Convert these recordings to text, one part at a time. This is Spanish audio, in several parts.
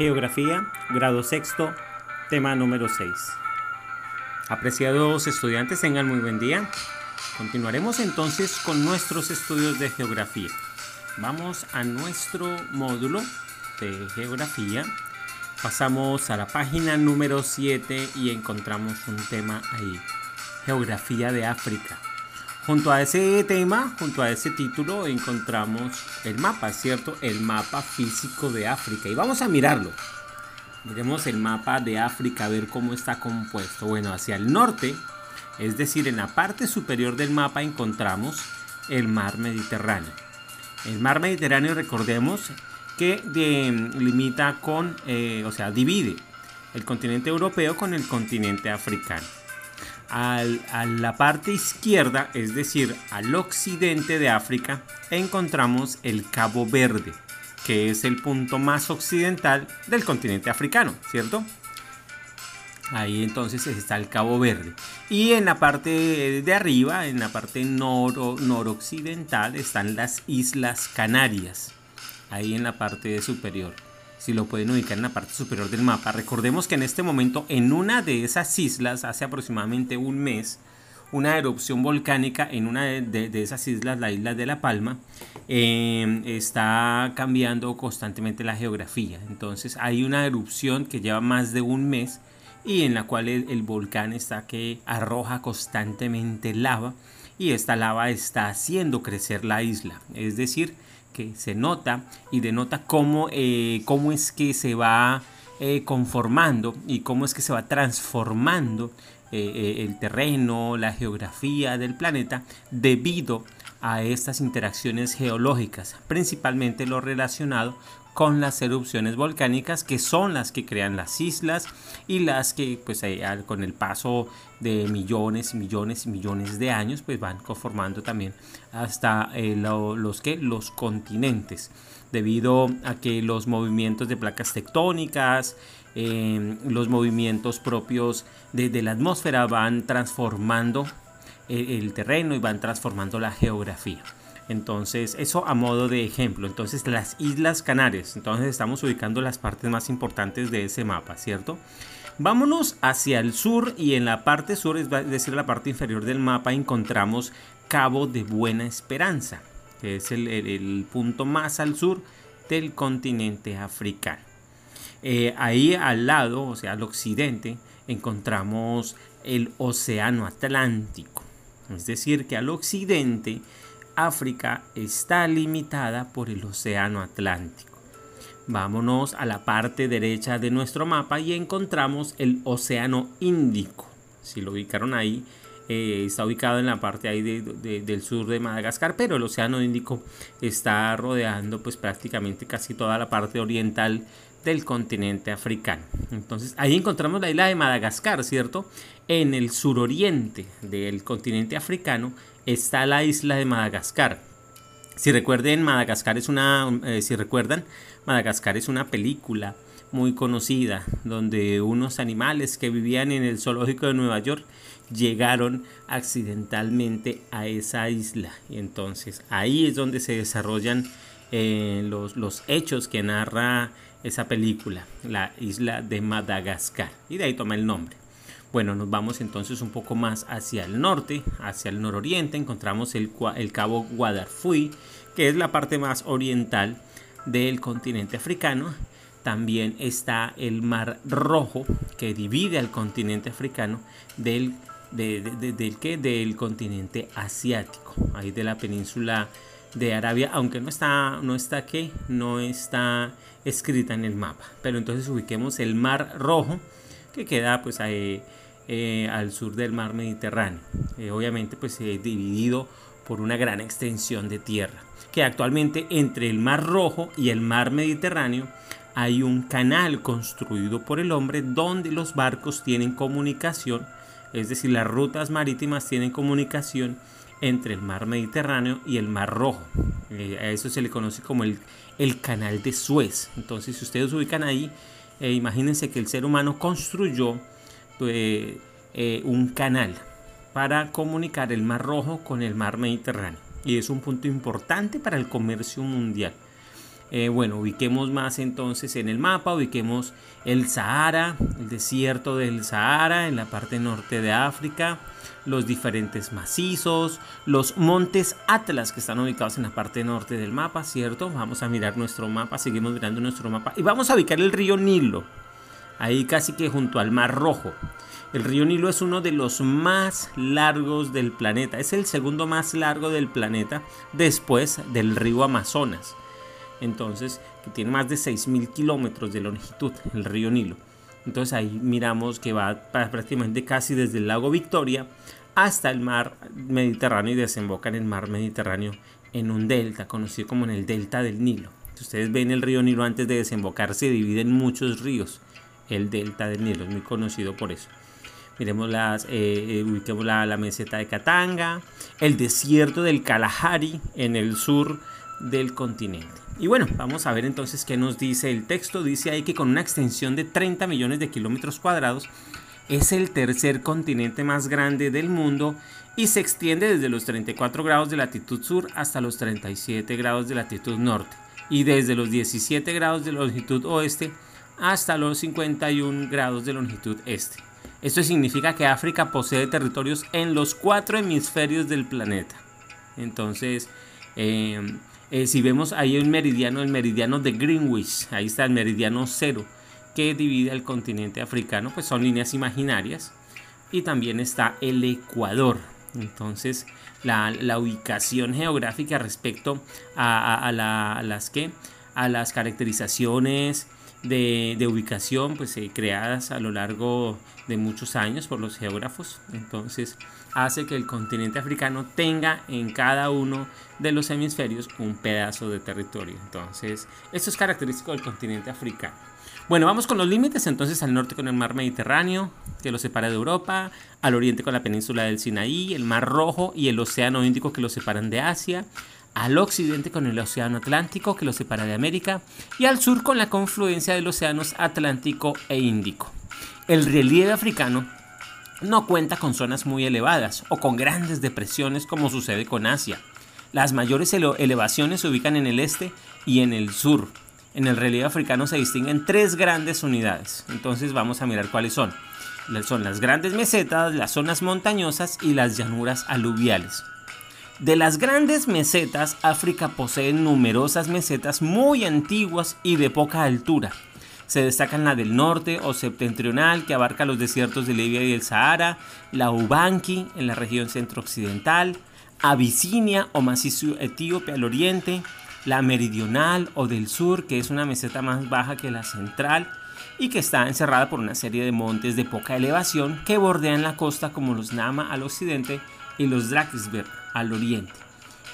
Geografía, grado sexto, tema número 6. Apreciados estudiantes, tengan muy buen día. Continuaremos entonces con nuestros estudios de geografía. Vamos a nuestro módulo de geografía. Pasamos a la página número 7 y encontramos un tema ahí. Geografía de África. Junto a ese tema, junto a ese título, encontramos el mapa, ¿cierto? El mapa físico de África. Y vamos a mirarlo. Miremos el mapa de África, a ver cómo está compuesto. Bueno, hacia el norte, es decir, en la parte superior del mapa encontramos el mar Mediterráneo. El mar Mediterráneo, recordemos que limita con, eh, o sea, divide el continente europeo con el continente africano a la parte izquierda, es decir, al occidente de África, encontramos el Cabo Verde, que es el punto más occidental del continente africano, ¿cierto? Ahí entonces está el Cabo Verde. Y en la parte de arriba, en la parte noroccidental, están las Islas Canarias. Ahí en la parte superior si lo pueden ubicar en la parte superior del mapa. Recordemos que en este momento en una de esas islas, hace aproximadamente un mes, una erupción volcánica en una de, esas islas, la isla de La Palma, em, está cambiando constantemente la geografía. Entonces hay una erupción que lleva más de un mes y en la cual el volcán está que arroja constantemente lava y esta lava está haciendo crecer la isla. Es decir, que se nota y denota cómo, eh, cómo es que se va eh, conformando y cómo es que se va transformando eh, el terreno, la geografía del planeta debido a estas interacciones geológicas, principalmente lo relacionado con las erupciones volcánicas que son las que crean las islas y las que pues con el paso de millones y millones y millones de años pues van conformando también hasta eh, los que los continentes debido a que los movimientos de placas tectónicas em, los movimientos propios de, la atmósfera van transformando eh, el terreno y van transformando la geografía. Entonces, eso a modo de ejemplo. Entonces, las Islas Canarias. Entonces, estamos ubicando las partes más importantes de ese mapa, ¿cierto? Vámonos hacia el sur y en la parte sur, es decir, la parte inferior del mapa, encontramos Cabo de Buena Esperanza, que es el, punto más al sur del continente africano. Eh, ahí al lado, o sea, al occidente, encontramos el Océano Atlántico. Es decir, que al occidente África está limitada por el Océano Atlántico. Vámonos a la parte derecha de nuestro mapa y encontramos el Océano Índico. Si lo ubicaron ahí, eh, está ubicado en la parte ahí del sur de Madagascar, pero el Océano Índico está rodeando pues prácticamente casi toda la parte oriental del continente africano. Entonces ahí encontramos la isla de Madagascar, ¿cierto? En el suroriente del continente africano está la isla de Madagascar. Si recuerden, Madagascar es una, eh, si recuerdan, Madagascar es una película muy conocida donde unos animales que vivían en el zoológico de Nueva York llegaron accidentalmente a esa isla y entonces ahí es donde se desarrollan eh, los, los hechos que narra esa película, la isla de Madagascar y de ahí toma el nombre. Bueno, nos vamos entonces un poco más hacia el norte, hacia el nororiente, encontramos el, cabo Guadarfui, que es la parte más oriental del continente africano. También está el Mar Rojo, que divide al continente africano del, del, ¿qué? del continente asiático, ahí de la península de Arabia, aunque no está, no está ¿qué? no está escrita en el mapa. Pero entonces ubiquemos el Mar Rojo, que queda pues ahí eh, al sur del mar Mediterráneo. Eh, obviamente pues dividido por una gran extensión de tierra. Que actualmente entre el mar Rojo y el mar Mediterráneo hay un canal construido por el hombre donde los barcos tienen comunicación, es decir, las rutas marítimas tienen comunicación entre el mar Mediterráneo y el mar Rojo. Eh, a eso se le conoce como el, el canal de Suez. Entonces, si ustedes ubican ahí, imagínense que el ser humano construyó eh, eh, un canal para comunicar el Mar Rojo con el Mar Mediterráneo. Y es un punto importante para el comercio mundial. Eh, bueno, ubiquemos más entonces en el mapa, ubiquemos el Sahara, el desierto del Sahara en la parte norte de África, los diferentes macizos, los montes Atlas que están ubicados en la parte norte del mapa, ¿cierto? Vamos a mirar nuestro mapa, seguimos mirando nuestro mapa y vamos a ubicar el río Nilo, ahí casi que junto al Mar Rojo. El río Nilo es uno de los más largos del planeta, es el segundo más largo del planeta después del río Amazonas entonces que tiene más de 6.000 kilómetros de longitud, el río Nilo. Entonces ahí miramos que va prácticamente casi desde el lago Victoria hasta el mar Mediterráneo y desemboca en el mar Mediterráneo en un delta, conocido como en el delta del Nilo. Ustedes ven el río Nilo antes de desembocar, se divide en muchos ríos. El delta del Nilo es muy conocido por eso. Miremos las, eh, eh la, la meseta de Katanga, el desierto del Kalahari en el sur del continente. Y bueno, vamos a ver entonces qué nos dice el texto. Dice ahí que con una extensión de 30 millones de kilómetros cuadrados es el tercer continente más grande del mundo y se extiende desde los 34 grados de latitud sur hasta los 37 grados de latitud norte y desde los 17 grados de longitud oeste hasta los 51 grados de longitud este. Esto significa que África posee territorios en los cuatro hemisferios del planeta. Entonces, eh, eh, si vemos ahí un meridiano, el meridiano de Greenwich, ahí está el meridiano cero que divide el continente africano, pues son líneas imaginarias. Y también está el Ecuador. Entonces, la, ubicación geográfica respecto a, las que a las caracterizaciones de, ubicación pues eh, creadas a lo largo de muchos años por los geógrafos entonces hace que el continente africano tenga en cada uno de los hemisferios un pedazo de territorio. Entonces, esto es característico del continente africano. Bueno, vamos con los límites. Entonces, al norte con el mar Mediterráneo, que lo separa de Europa, al oriente con la península del Sinaí, el mar Rojo y el océano Índico que lo separan de Asia, al occidente con el océano Atlántico que lo separa de América y al sur con la confluencia de los océanos Atlántico e Índico. El relieve africano no cuenta con zonas muy elevadas o con grandes depresiones como sucede con Asia. Las mayores elevaciones se ubican en el este y en el sur. En el relieve africano se distinguen tres grandes unidades. Entonces vamos a mirar cuáles son. Son las grandes mesetas, las zonas montañosas y las llanuras aluviales. De las grandes mesetas, África posee numerosas mesetas muy antiguas y de poca altura. Se destacan la del norte o septentrional, que abarca los desiertos de Libia y el Sahara, la Ubanki en la región centro-occidental, Abisinia o macizo etíope al oriente, la meridional o del sur, que es una meseta más baja que la central y que está encerrada por una serie de montes de poca elevación que bordean la costa como los Nama al occidente y los Drakensberg al oriente.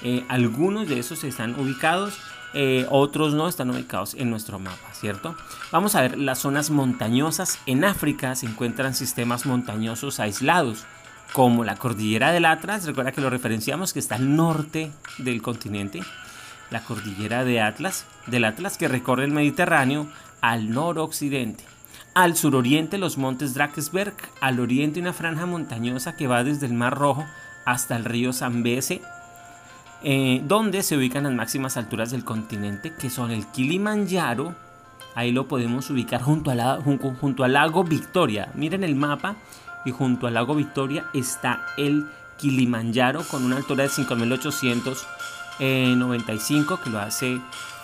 Eh, algunos de esos están ubicados eh, otros no están ubicados en nuestro mapa, ¿cierto? Vamos a ver las zonas montañosas. En África se encuentran sistemas montañosos aislados, como la cordillera del Atlas, recuerda que lo referenciamos, que está al norte del continente, la cordillera de Atlas, del Atlas que recorre el Mediterráneo al noroccidente. Al suroriente los montes Drakensberg, al oriente una franja montañosa que va desde el Mar Rojo hasta el río Zambeze eh, donde se ubican las máximas alturas del continente, que son el Kilimanjaro. Ahí lo podemos ubicar junto, junto al lago Victoria. Miren el mapa y junto al lago Victoria está el Kilimanjaro con una altura de 5.895 que lo hace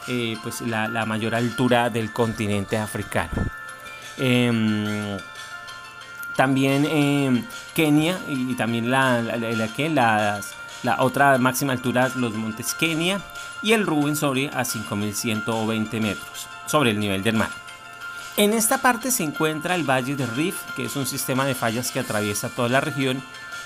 eh, pues la, mayor altura del continente africano. Em, también em, Kenia y también la, la otra máxima altura, los montes Kenia y el Rubensori a 5.120 metros sobre el nivel del mar. En esta parte se encuentra el Valle de Rift, que es un sistema de fallas que atraviesa toda la región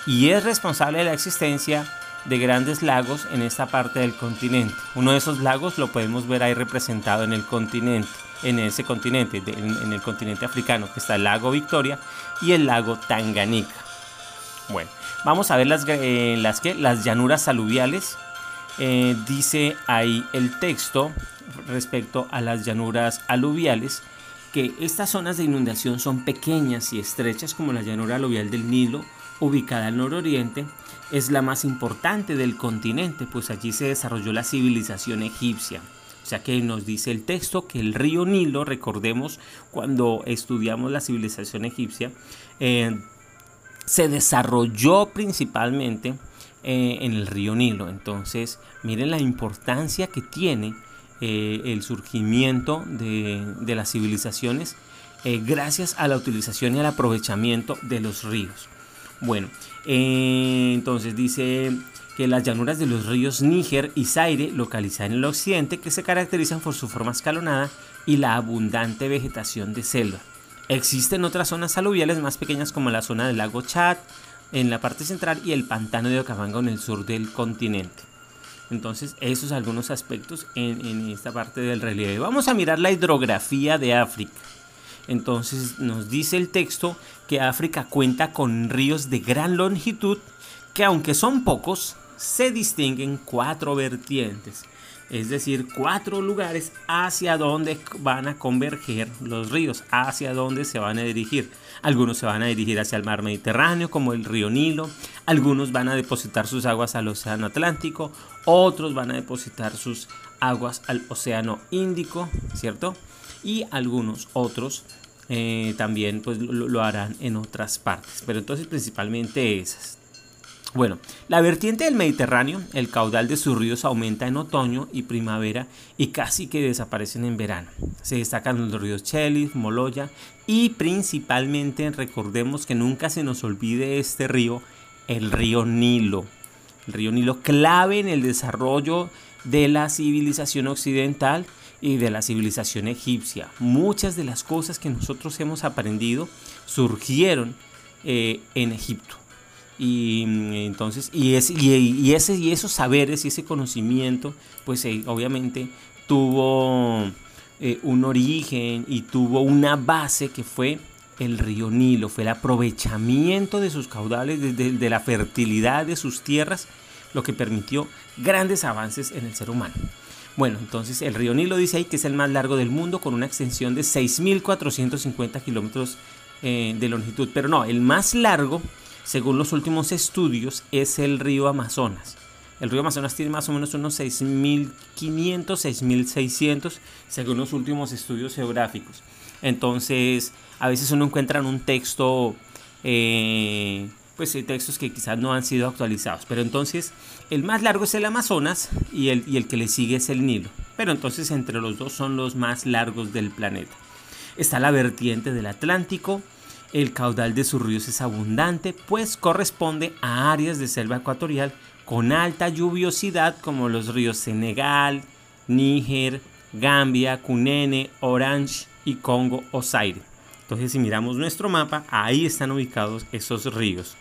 y es responsable de la existencia de grandes lagos en esta parte del continente. Uno de esos lagos lo podemos ver ahí representado en el continente, en ese continente, en, el continente africano, que está el lago Victoria y el lago Tanganica. Bueno, Vamos a ver las, eh, las, que, las llanuras aluviales. Eh, dice ahí el texto respecto a las llanuras aluviales que estas zonas de inundación son pequeñas y estrechas como la llanura aluvial del Nilo, ubicada al nororiente, es la más importante del continente, pues allí se desarrolló la civilización egipcia. O sea que nos dice el texto que el río Nilo, recordemos cuando estudiamos la civilización egipcia, eh, se desarrolló principalmente eh, en el río Nilo. Entonces, miren la importancia que tiene eh, el surgimiento de, de las civilizaciones gracias a la utilización y al aprovechamiento de los ríos. Bueno, entonces dice que las llanuras de los ríos Níger y Zaire, localizadas en el occidente, que se caracterizan por su forma escalonada y la abundante vegetación de selva. Existen otras zonas aluviales más pequeñas como la zona del lago Chad en la parte central y el pantano de Okavango en el sur del continente. Entonces, esos algunos aspectos en esta parte del relieve. Vamos a mirar la hidrografía de África. Entonces, nos dice el texto que África cuenta con ríos de gran longitud que aunque son pocos, se distinguen cuatro vertientes, es decir, cuatro lugares hacia donde van a converger los ríos, hacia donde se van a dirigir. Algunos se van a dirigir hacia el mar Mediterráneo, como el río Nilo, algunos van a depositar sus aguas al Océano Atlántico, otros van a depositar sus aguas al Océano Índico, ¿cierto? Y algunos otros eh, también pues, lo, lo harán en otras partes, pero entonces principalmente esas. Bueno, la vertiente del Mediterráneo, el caudal de sus ríos aumenta en otoño y primavera y casi que desaparecen en verano. Se destacan los ríos Chelis, Moloya y principalmente recordemos que nunca se nos olvide este río, el río Nilo. El río Nilo clave en el desarrollo de la civilización occidental y de la civilización egipcia. Muchas de las cosas que nosotros hemos aprendido surgieron eh, en Egipto. Y mm, entonces, y, ese, y, ese, y esos saberes y ese conocimiento, pues eh, obviamente tuvo eh, un origen y tuvo una base que fue el río Nilo, fue el aprovechamiento de sus caudales, de, de la fertilidad de sus tierras, lo que permitió grandes avances en el ser humano. Bueno, entonces el río Nilo dice ahí que es el más largo del mundo con una extensión de 6.450 kilómetros eh, de longitud, pero no, el más largo según los últimos estudios, es el río Amazonas. El río Amazonas tiene más o menos unos 6.500, 6.600, según los últimos estudios geográficos. Entonces, a veces uno encuentra en un texto, eh, pues hay textos que quizás no han sido actualizados. Pero entonces, el más largo es el Amazonas y el, y el que le sigue es el Nilo. Pero entonces, entre los dos son los más largos del planeta. Está la vertiente del Atlántico, el caudal de sus ríos es abundante, pues corresponde a áreas de selva ecuatorial con alta lluviosidad como los ríos Senegal, Níger, Gambia, Cunene, Orange y Congo o. Entonces si miramos nuestro mapa, ahí están ubicados esos ríos.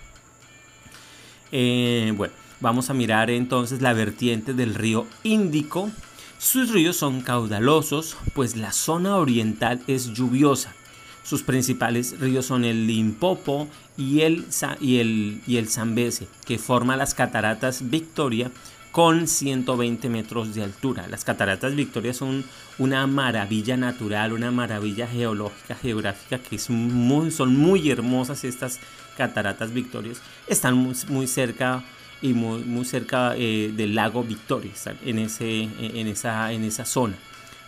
Eh, bueno, vamos a mirar entonces la vertiente del río Índico. Sus ríos son caudalosos, pues la zona oriental es lluviosa sus principales ríos son el Limpopo y el, y el, y el Zambeze, que forma las cataratas Victoria con 120 metros de altura. Las cataratas Victoria son una maravilla natural, una maravilla geológica, geográfica, que es muy, son muy hermosas estas cataratas Victorias. Están muy, cerca y muy, muy cerca eh, del lago Victoria, en, ese, en, esa, en esa zona.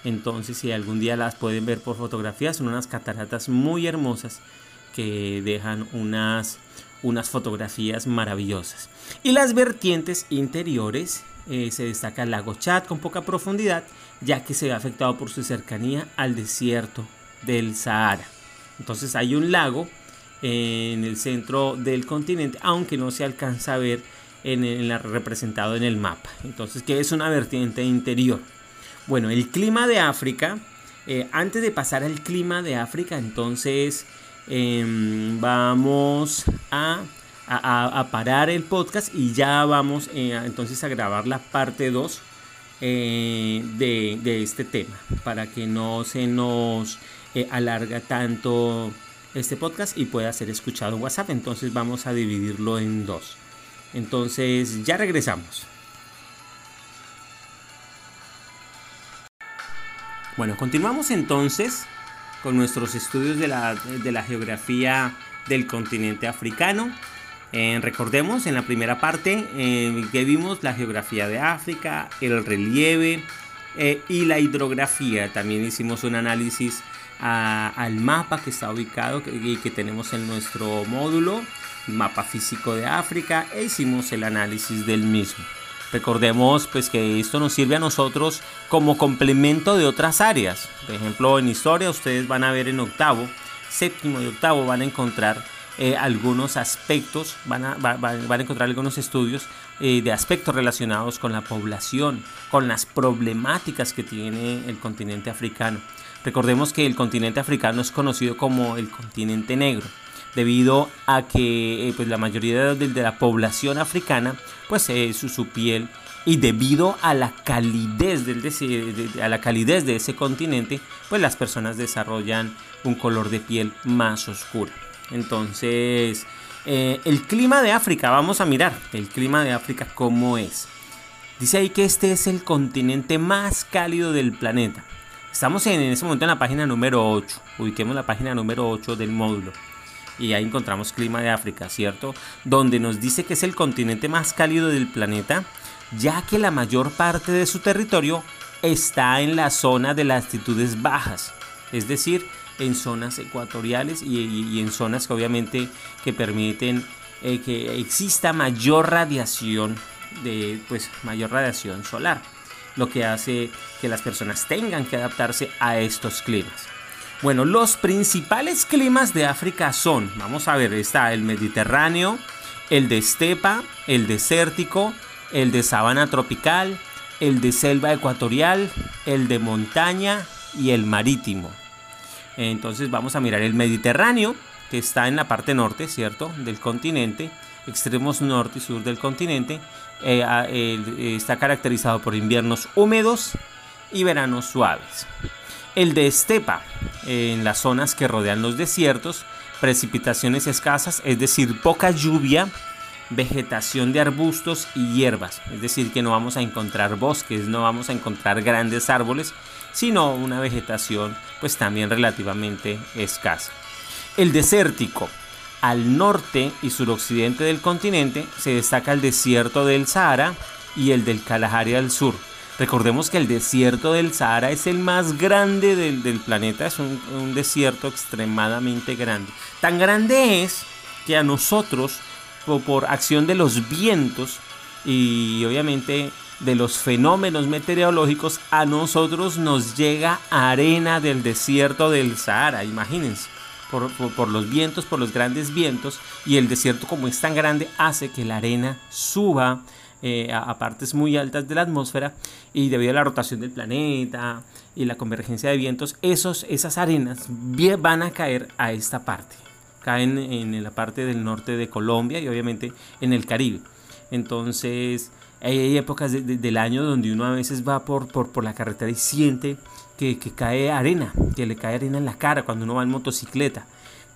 Entonces, si algún día las pueden ver por fotografías, son unas cataratas muy hermosas que dejan unas, unas fotografías maravillosas. Y las vertientes interiores eh, se destaca el lago Chad con poca profundidad, ya que se ve afectado por su cercanía al desierto del Sahara. Entonces hay un lago en el centro del continente, aunque no se alcanza a ver en el, representado en el mapa. Entonces, que es una vertiente interior. Bueno, el clima de África, eh, antes de pasar al clima de África, entonces em, vamos a, parar el podcast y ya vamos eh, entonces a grabar la parte 2 eh, de, de, este tema para que no se nos alarga tanto este podcast y pueda ser escuchado en WhatsApp. Entonces vamos a dividirlo en dos. Entonces ya regresamos. Bueno, continuamos entonces con nuestros estudios de la, geografía del continente africano. Eh, recordemos en la primera parte eh, que vimos la geografía de África, el relieve, eh, y la hidrografía. También hicimos un análisis al mapa que está ubicado y que tenemos en nuestro módulo, mapa físico de África, e hicimos el análisis del mismo. Recordemos pues que esto nos sirve a nosotros como complemento de otras áreas. Por ejemplo, en historia ustedes van a ver en octavo, séptimo y octavo van a encontrar eh, algunos aspectos, van a, van a, encontrar algunos estudios eh, de aspectos relacionados con la población, con las problemáticas que tiene el continente africano. Recordemos que el continente africano es conocido como el continente negro debido a que eh, pues, la mayoría de, la población africana pues es su, piel y debido a la calidez del de, a la calidez de ese continente pues las personas desarrollan un color de piel más oscuro. Entonces eh, el clima de África vamos a mirar el clima de África cómo es. Dice ahí que este es el continente más cálido del planeta. Estamos en, en ese momento en la página número 8 ubiquemos la página número 8 del módulo y ahí encontramos clima de África, ¿cierto? Donde nos dice que es el continente más cálido del planeta, ya que la mayor parte de su territorio está en la zona de latitudes bajas, es decir, en zonas ecuatoriales y, en zonas que obviamente que permiten eh, que exista mayor radiación de pues mayor radiación solar, lo que hace que las personas tengan que adaptarse a estos climas. Bueno, los principales climas de África son, vamos a ver, está el Mediterráneo, el de estepa, el desértico, el de sabana tropical, el de selva ecuatorial, el de montaña y el marítimo. Entonces vamos a mirar el Mediterráneo, que está en la parte norte, ¿cierto? Del continente, extremos norte y sur del continente. Eh, está caracterizado por inviernos húmedos y veranos suaves. El de estepa, en las zonas que rodean los desiertos, precipitaciones escasas, es decir, poca lluvia, vegetación de arbustos y hierbas, es decir, que no vamos a encontrar bosques, no vamos a encontrar grandes árboles, sino una vegetación pues también relativamente escasa. El desértico, al norte y suroccidente del continente se destaca el desierto del Sahara y el del Kalahari al sur, Recordemos que el desierto del Sahara es el más grande del, planeta, es un, desierto extremadamente grande. Tan grande es que a nosotros, por, acción de los vientos y obviamente de los fenómenos meteorológicos, a nosotros nos llega arena del desierto del Sahara, imagínense. Por, por, los vientos, por los grandes vientos, y el desierto como es tan grande hace que la arena suba eh, a, partes muy altas de la atmósfera y debido a la rotación del planeta y la convergencia de vientos, esos, esas arenas van a caer a esta parte. Caen en la parte del norte de Colombia y obviamente en el Caribe. Entonces hay épocas del año donde uno a veces va por, por, por la carretera y siente que, que, cae arena, que le cae arena en la cara cuando uno va en motocicleta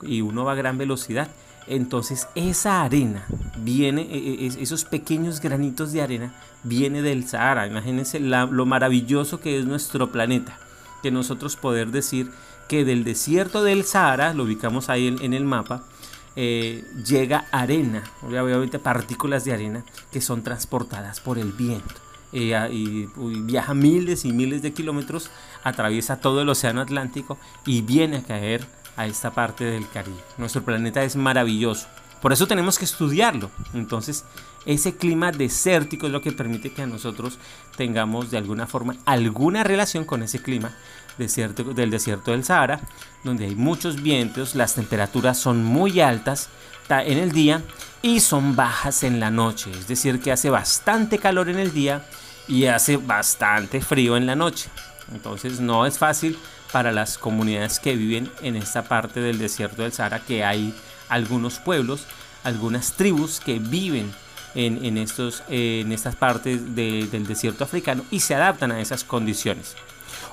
y uno va a gran velocidad entonces esa arena viene, e, e, esos pequeños granitos de arena, viene del Sahara. Imagínense lo maravilloso que es nuestro planeta. Que nosotros poder decir que del desierto del Sahara, lo ubicamos ahí en, el mapa, eh, llega arena, obviamente partículas de arena que son transportadas por el viento. Eh, y, viaja miles y miles de kilómetros, atraviesa todo el océano Atlántico y viene a caer a esta parte del Caribe. Nuestro planeta es maravilloso. Por eso tenemos que estudiarlo. Entonces, ese clima desértico es lo que permite que nosotros tengamos de alguna forma alguna relación con ese clima del desierto del Sahara, donde hay muchos vientos, las temperaturas son muy altas en el día y son bajas en la noche. Es decir, que hace bastante calor en el día y hace bastante frío en la noche. Entonces no es fácil para las comunidades que viven en esta parte del desierto del Sahara, que hay algunos pueblos, algunas tribus que viven en, estos, en estas partes del desierto africano y se adaptan a esas condiciones.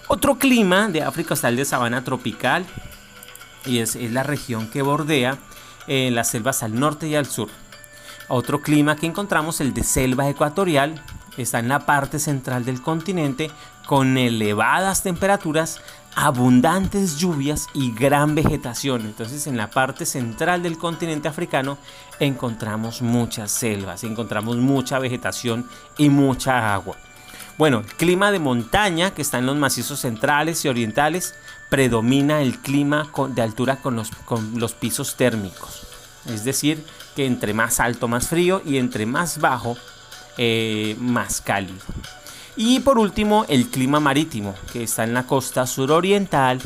Otro clima de África está el de sabana tropical y es, la región que bordea en las selvas al norte y al sur. Otro clima que encontramos, el de selva ecuatorial, está en la parte central del continente con elevadas temperaturas abundantes lluvias y gran vegetación. Entonces en la parte central del continente africano encontramos muchas selvas, encontramos mucha vegetación y mucha agua. Bueno, el clima de montaña que está en los macizos centrales y orientales predomina el clima de altura con los, con los pisos térmicos. Es decir, que entre más alto más frío y entre más bajo eh, más cálido. Y por último, el clima marítimo, que está en la costa suroriental.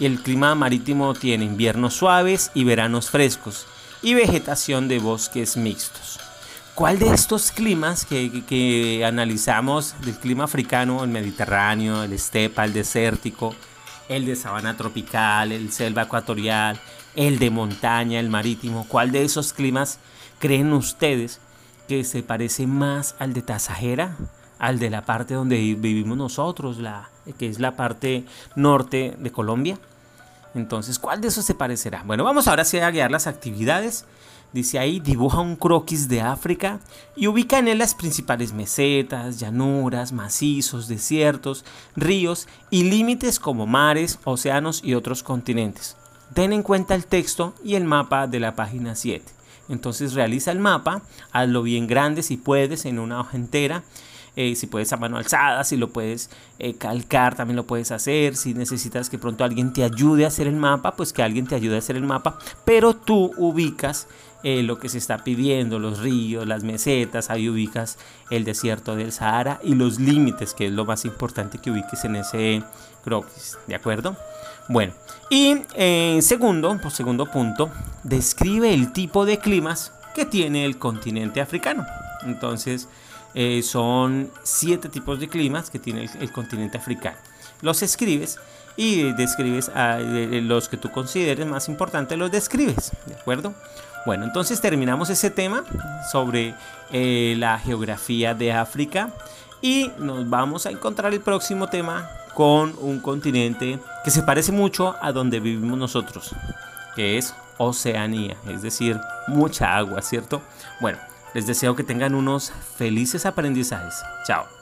El clima marítimo tiene inviernos suaves y veranos frescos y vegetación de bosques mixtos. ¿Cuál de estos climas que, analizamos, del clima africano, el mediterráneo, el estepa, el desértico, el de sabana tropical, el selva ecuatorial, el de montaña, el marítimo, cuál de esos climas creen ustedes que se parece más al de Tasajera, al de la parte donde vivimos nosotros, la, que es la parte norte de Colombia? Entonces, ¿cuál de esos se parecerá? Bueno, vamos ahora sí a guiar las actividades. Dice ahí, dibuja un croquis de África y ubica en él las principales mesetas, llanuras, macizos, desiertos, ríos y límites como mares, océanos y otros continentes. Ten en cuenta el texto y el mapa de la página 7. Entonces realiza el mapa, hazlo bien grande si puedes en una hoja entera eh, si puedes a mano alzada, si lo puedes eh, calcar, también lo puedes hacer. Si necesitas que pronto alguien te ayude a hacer el mapa, pues que alguien te ayude a hacer el mapa. Pero tú ubicas eh, lo que se está pidiendo, los ríos, las mesetas, ahí ubicas el desierto del Sahara y los límites, que es lo más importante que ubiques en ese croquis, ¿de acuerdo? Bueno, y segundo, por segundo punto, describe el tipo de climas que tiene el continente africano. Entonces, eh, son siete tipos de climas que tiene el, continente africano. Los escribes y describes a, los que tú consideres más importantes, los describes, ¿de acuerdo? Bueno, entonces terminamos ese tema sobre eh, la geografía de África y nos vamos a encontrar el próximo tema con un continente que se parece mucho a donde vivimos nosotros, que es Oceanía, es decir, mucha agua, ¿cierto? Bueno, les deseo que tengan unos felices aprendizajes. Chao.